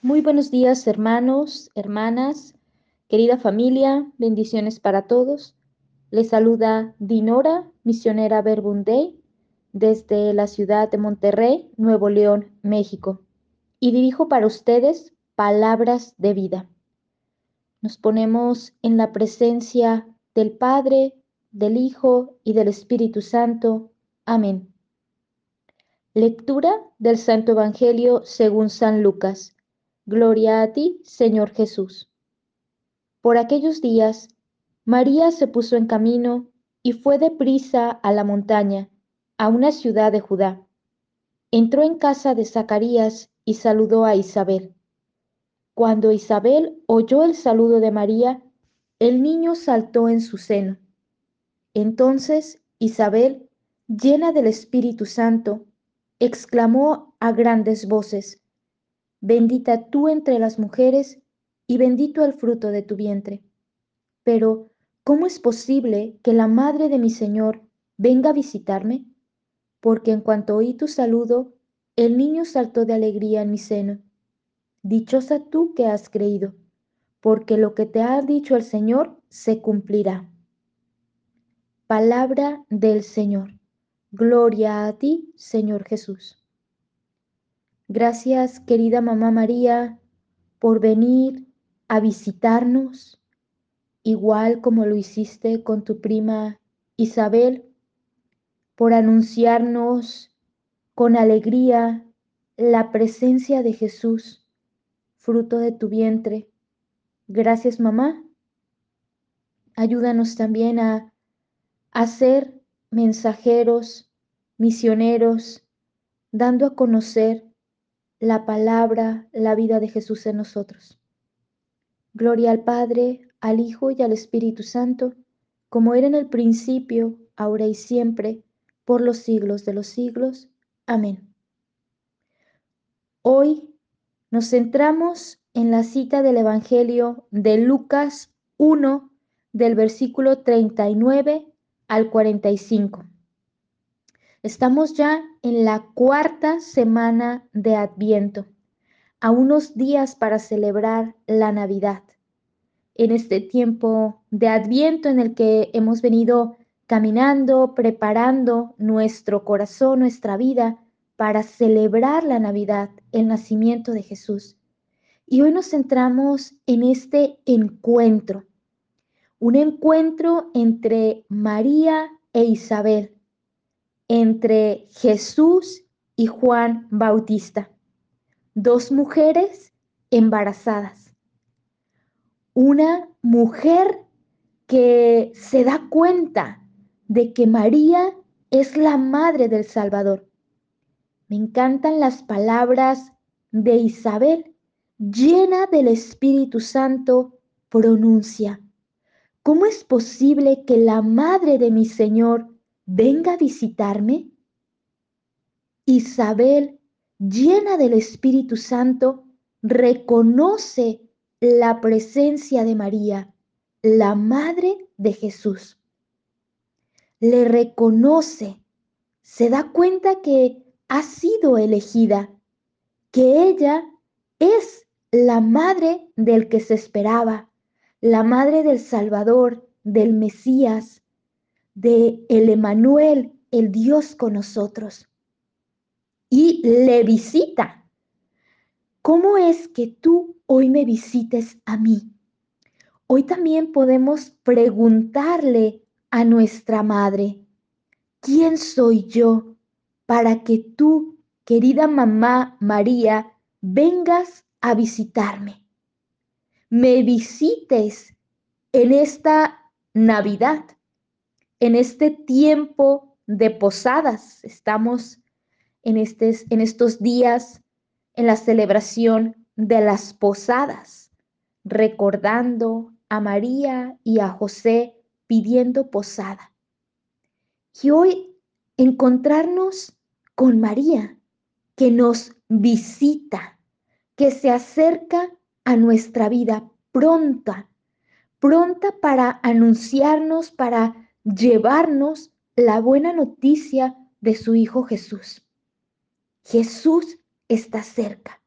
Muy buenos días, hermanos, hermanas, querida familia, bendiciones para todos. Les saluda Dinora, misionera Verbunday, desde la ciudad de Monterrey, Nuevo León, México. Y dirijo para ustedes palabras de vida. Nos ponemos en la presencia del Padre, del Hijo y del Espíritu Santo. Amén. Lectura del Santo Evangelio según San Lucas. Gloria a ti, Señor Jesús. Por aquellos días, María se puso en camino y fue deprisa a la montaña, a una ciudad de Judá. Entró en casa de Zacarías y saludó a Isabel. Cuando Isabel oyó el saludo de María, el niño saltó en su seno. Entonces Isabel, llena del Espíritu Santo, exclamó a grandes voces, bendita tú entre las mujeres y bendito el fruto de tu vientre. Pero, ¿cómo es posible que la madre de mi Señor venga a visitarme? Porque en cuanto oí tu saludo, el niño saltó de alegría en mi seno. Dichosa tú que has creído, porque lo que te ha dicho el Señor se cumplirá. Palabra del Señor. Gloria a ti, Señor Jesús. Gracias, querida Mamá María, por venir a visitarnos, igual como lo hiciste con tu prima Isabel, por anunciarnos con alegría la presencia de Jesús, fruto de tu vientre. Gracias, mamá. Ayúdanos también a, a ser mensajeros, misioneros, dando a conocer la palabra, la vida de Jesús en nosotros. Gloria al Padre, al Hijo y al Espíritu Santo, como era en el principio, ahora y siempre, por los siglos de los siglos. Amén. Hoy nos centramos en la cita del Evangelio de Lucas 1, del versículo 39 al 45. Estamos ya en la cuarta semana de Adviento, a unos días para celebrar la Navidad. En este tiempo de Adviento en el que hemos venido caminando, preparando nuestro corazón, nuestra vida para celebrar la Navidad, el nacimiento de Jesús. Y hoy nos centramos en este encuentro, un encuentro entre María e Isabel entre Jesús y Juan Bautista, dos mujeres embarazadas. Una mujer que se da cuenta de que María es la madre del Salvador. Me encantan las palabras de Isabel, llena del Espíritu Santo, pronuncia, ¿cómo es posible que la madre de mi Señor venga a visitarme? Isabel, llena del Espíritu Santo, reconoce la presencia de María, la Madre de Jesús. Le reconoce, se da cuenta que ha sido elegida, que ella es la madre del que se esperaba, la madre del Salvador, del Mesías, de el Emanuel, el Dios con nosotros. Y le visita. ¿Cómo es que tú hoy me visites a mí? Hoy también podemos preguntarle a nuestra madre, ¿quién soy yo para que tú, querida mamá María, vengas a visitarme? Me visites en esta Navidad en este tiempo de posadas. Estamos en, estos días en la celebración de las posadas, recordando a María y a José pidiendo posada. Y hoy encontrarnos con María, que nos visita, que se acerca a nuestra vida pronta, pronta para anunciarnos, para llevarnos la buena noticia de su Hijo Jesús. Jesús está cerca.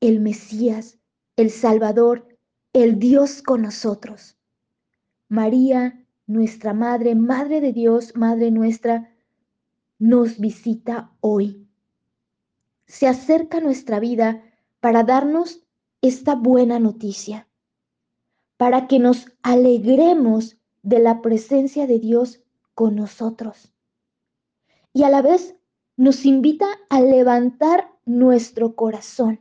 el Mesías, el Salvador, el Dios con nosotros. María, nuestra Madre, Madre de Dios, Madre nuestra, nos visita hoy. Se acerca nuestra vida para darnos esta buena noticia, para que nos alegremos de la presencia de Dios con nosotros. Y a la vez nos invita a levantar nuestro corazón.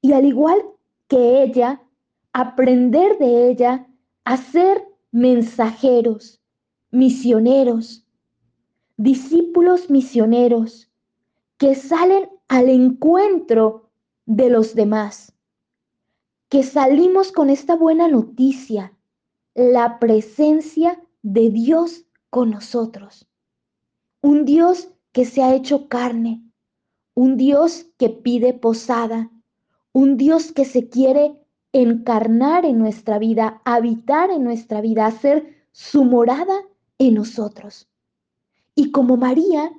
Y al igual que ella, aprender de ella a ser mensajeros, misioneros, discípulos misioneros que salen al encuentro de los demás, que salimos con esta buena noticia, la presencia de Dios con nosotros. Un Dios que se ha hecho carne, un Dios que pide posada, un Dios que se quiere encarnar en nuestra vida, habitar en nuestra vida, hacer su morada en nosotros. Y como María,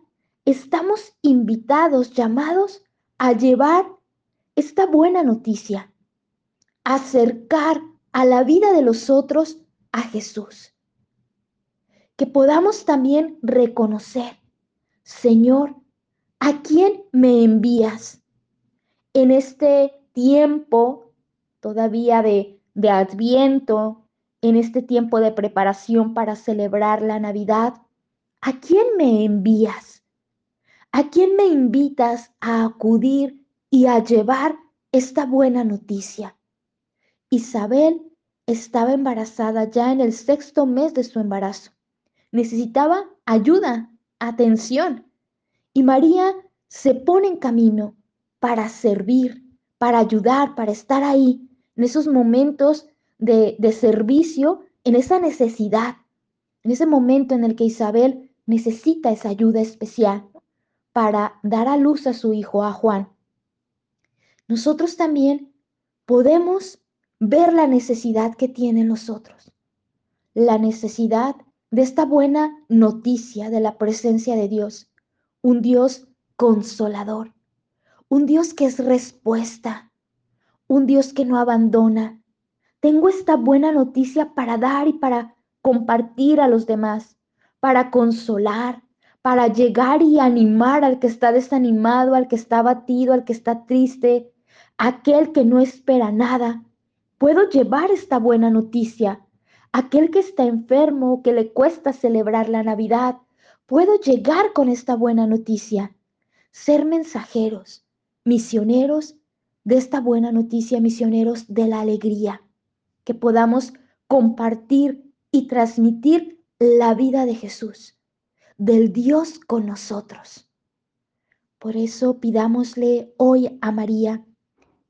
estamos invitados, llamados a llevar esta buena noticia, acercar a la vida de los otros a Jesús. Que podamos también reconocer, Señor, ¿a quién me envías en este tiempo todavía de, de adviento, en este tiempo de preparación para celebrar la Navidad? ¿A quién me envías? ¿A quién me invitas a acudir y a llevar esta buena noticia? Isabel estaba embarazada ya en el sexto mes de su embarazo. Necesitaba ayuda, atención. Y María se pone en camino para servir, para ayudar, para estar ahí en esos momentos de, de servicio, en esa necesidad, en ese momento en el que Isabel necesita esa ayuda especial para dar a luz a su hijo, a Juan. Nosotros también podemos ver la necesidad que tienen los otros, la necesidad de esta buena noticia de la presencia de Dios, un Dios consolador, un Dios que es respuesta, un Dios que no abandona. Tengo esta buena noticia para dar y para compartir a los demás para consolar, para llegar y animar al que está desanimado, al que está abatido, al que está triste, aquel que no espera nada. Puedo llevar esta buena noticia. Aquel que está enfermo o que le cuesta celebrar la Navidad, puedo llegar con esta buena noticia. Ser mensajeros, misioneros de esta buena noticia, misioneros de la alegría, que podamos compartir y transmitir la vida de Jesús, del Dios con nosotros. Por eso pidámosle hoy a María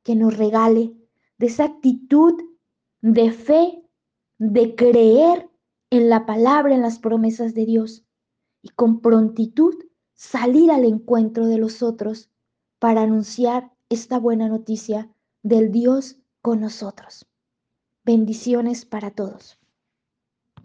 que nos regale de esa actitud de fe, de creer en la palabra, en las promesas de Dios y con prontitud salir al encuentro de los otros para anunciar esta buena noticia del Dios con nosotros. Bendiciones para todos.